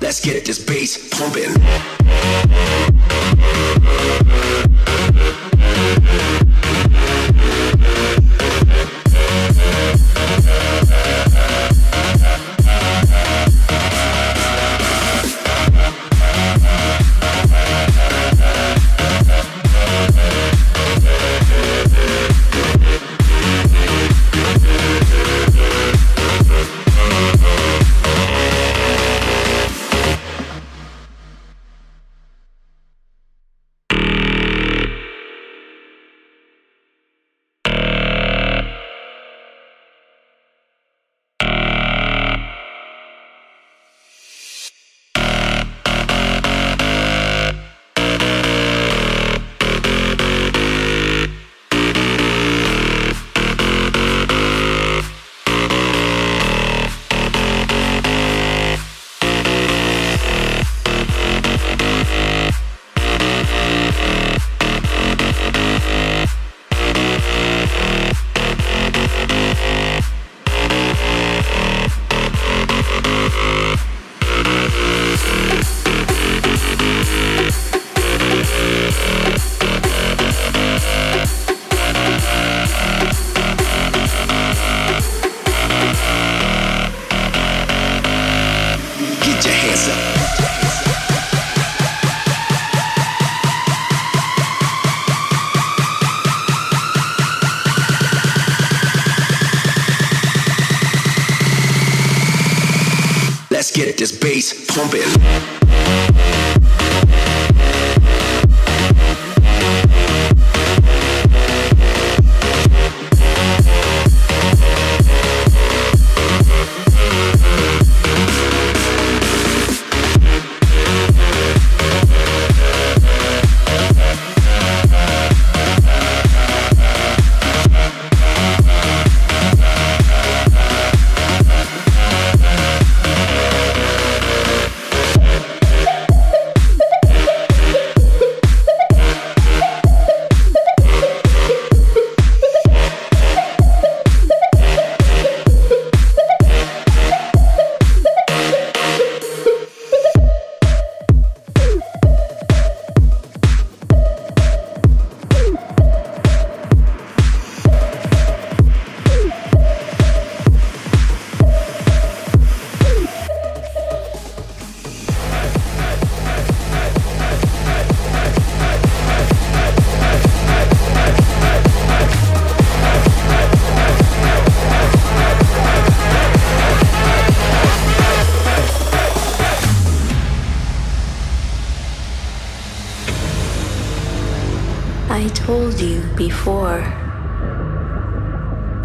Let's get this bass pumping. Pumping.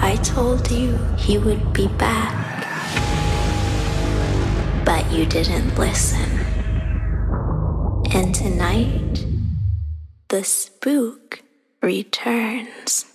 I told you he would be back. But you didn't listen. And tonight, the spook returns.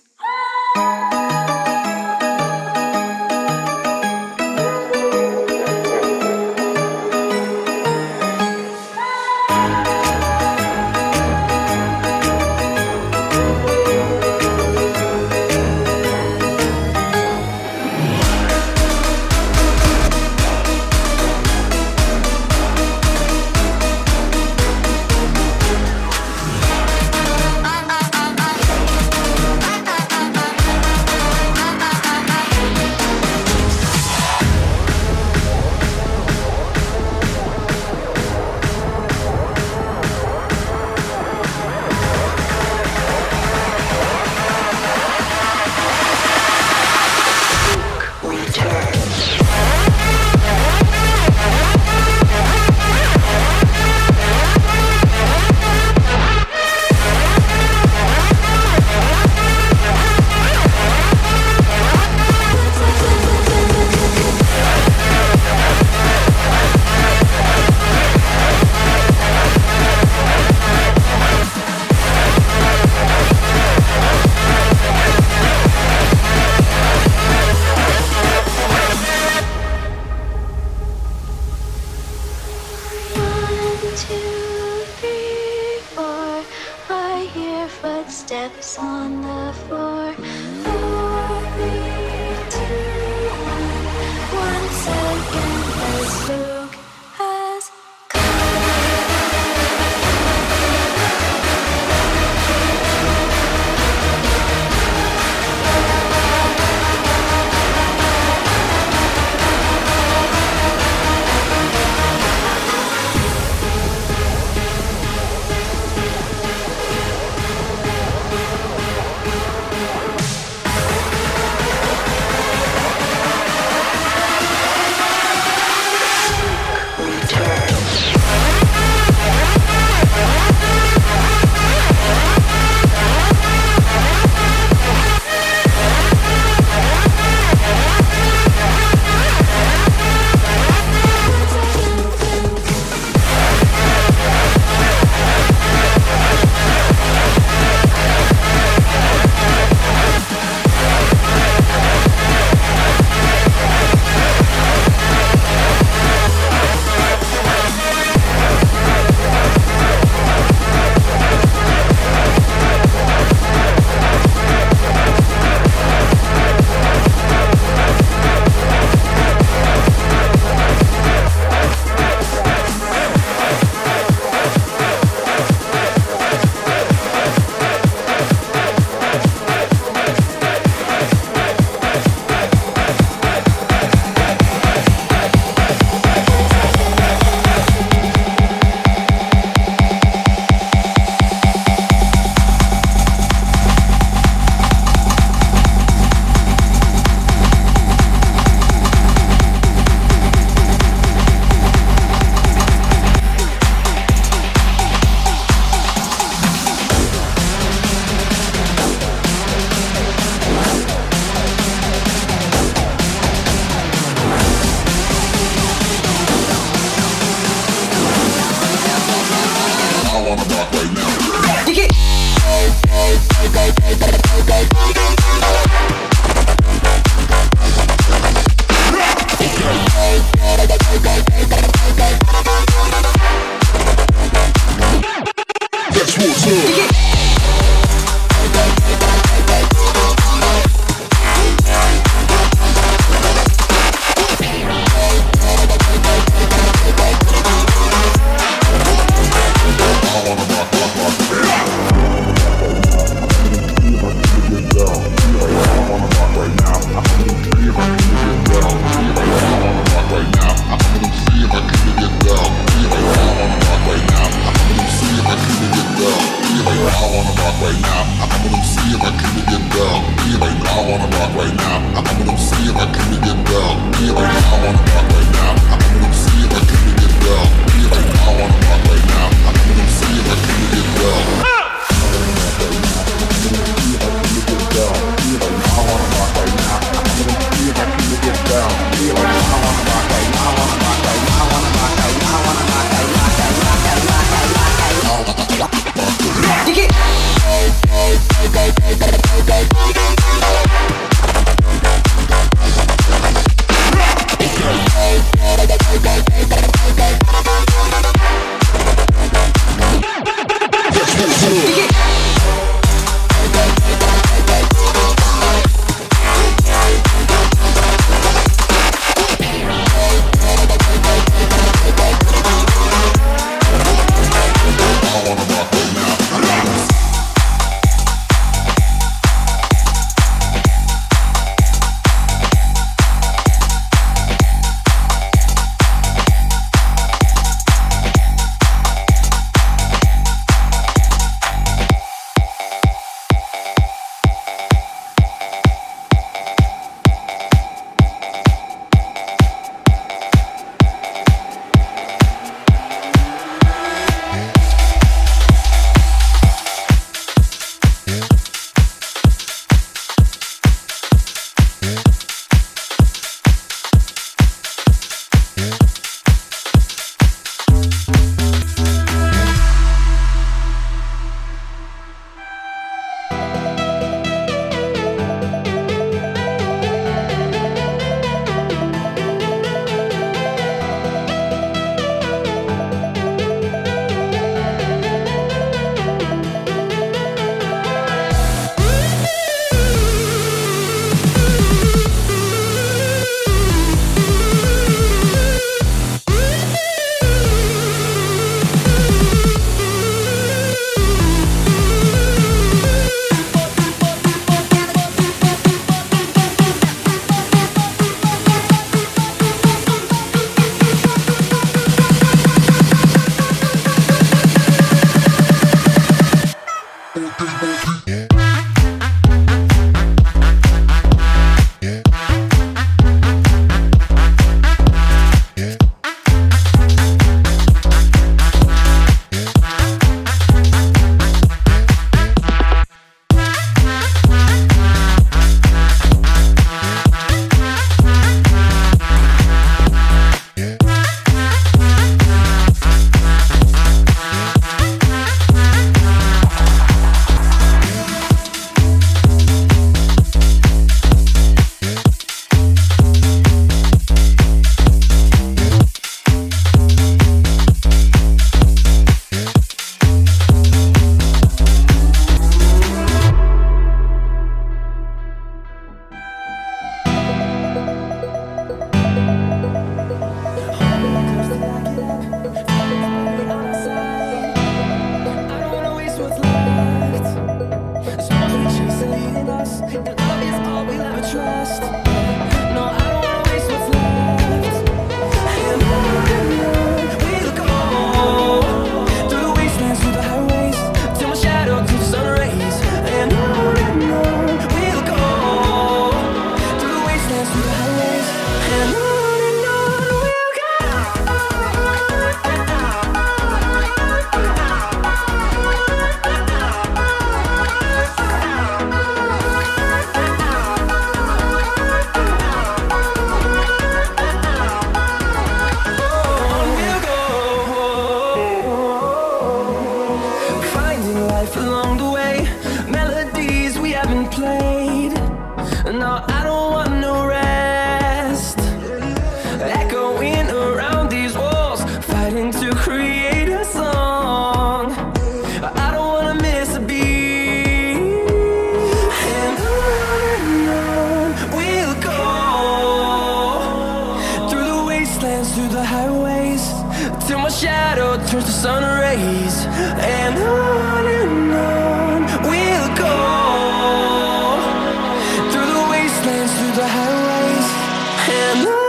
alone.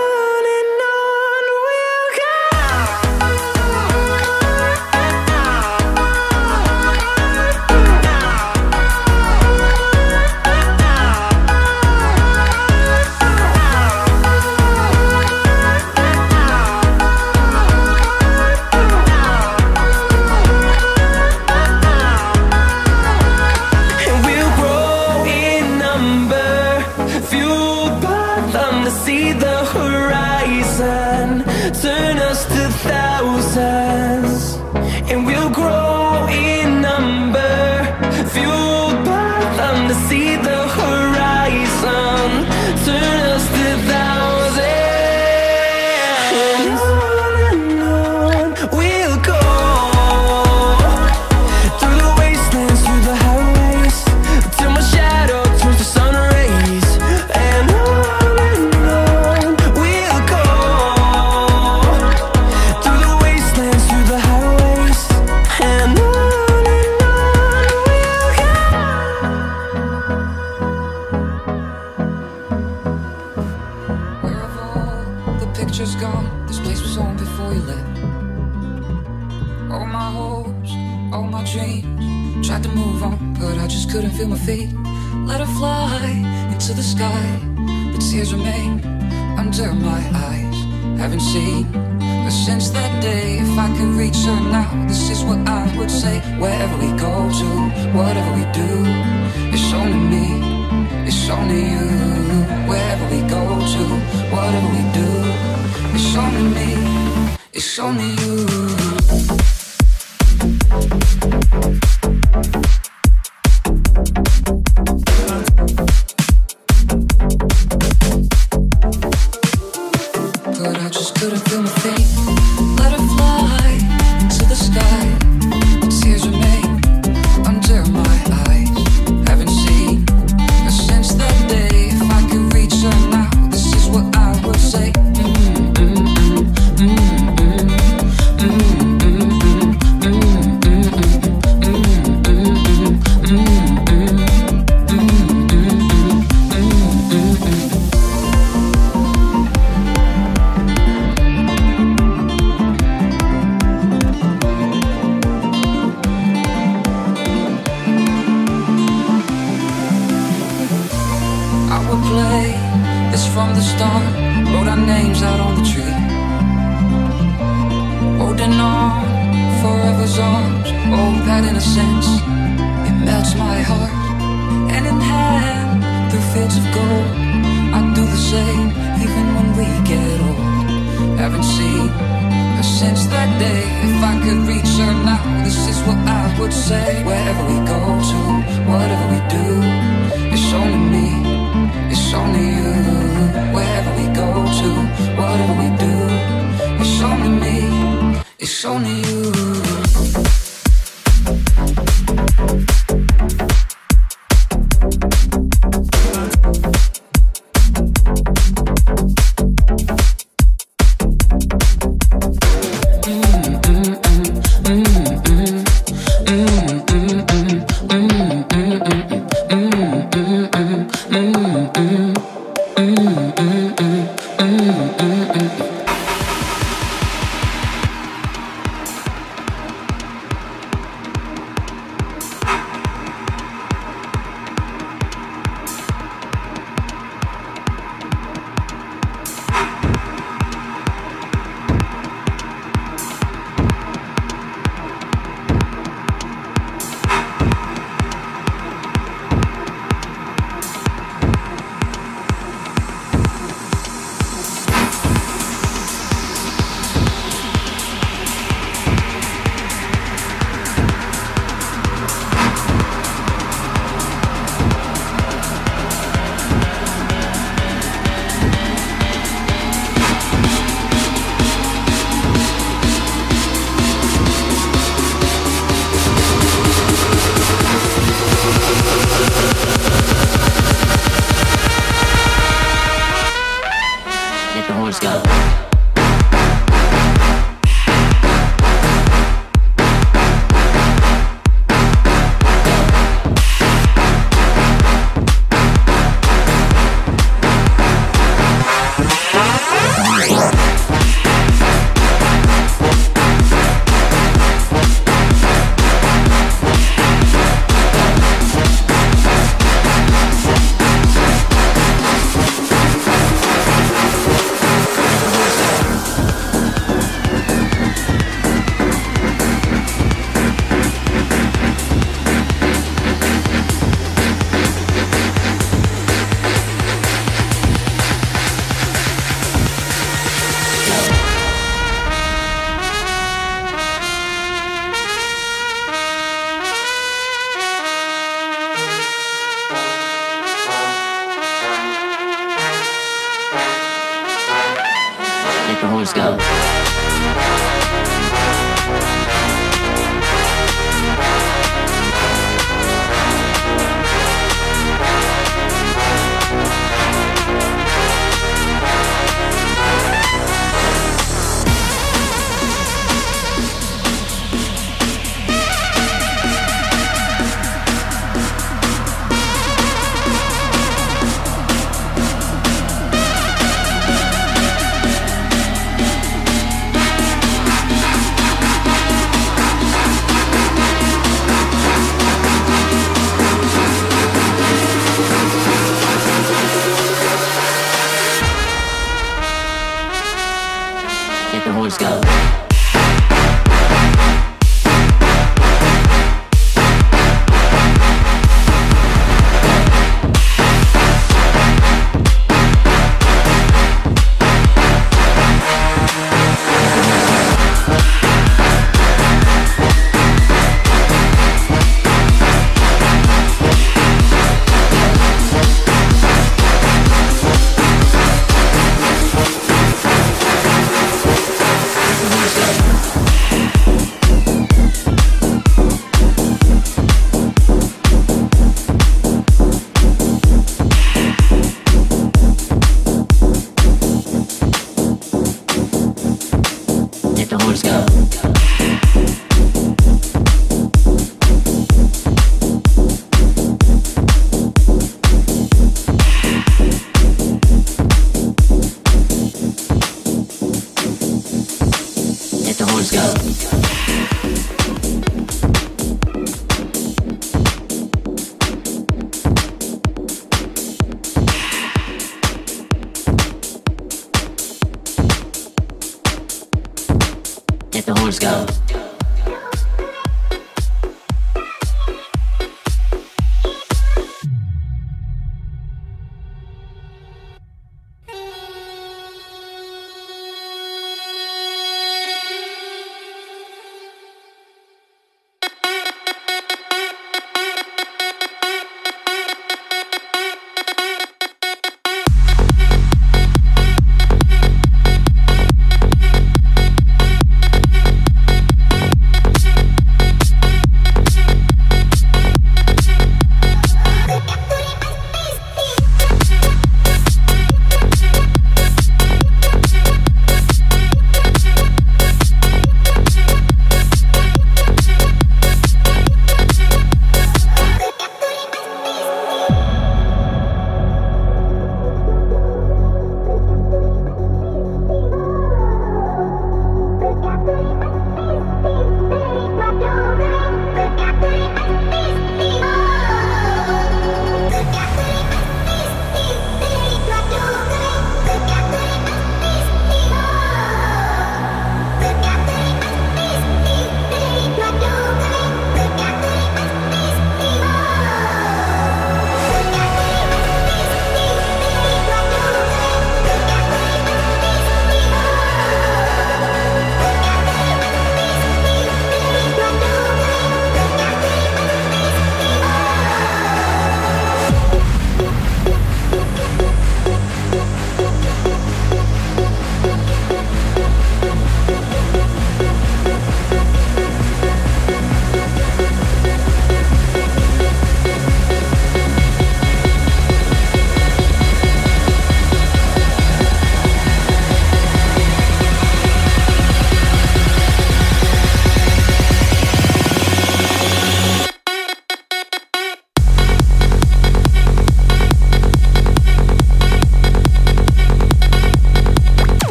What do we do? It's only me, it's only you the star, wrote our names out on the tree. Holding on, forever's ours, old that innocence, it melts my heart. Hand in hand, through fields of gold, I do the same, even when we get old. Haven't seen her since that day. If I could reach her now, this is what I would say. Wherever we go to, whatever we do, it's only me. It's only you. Wherever we go to, whatever we do, it's only me. It's only you. the horns go.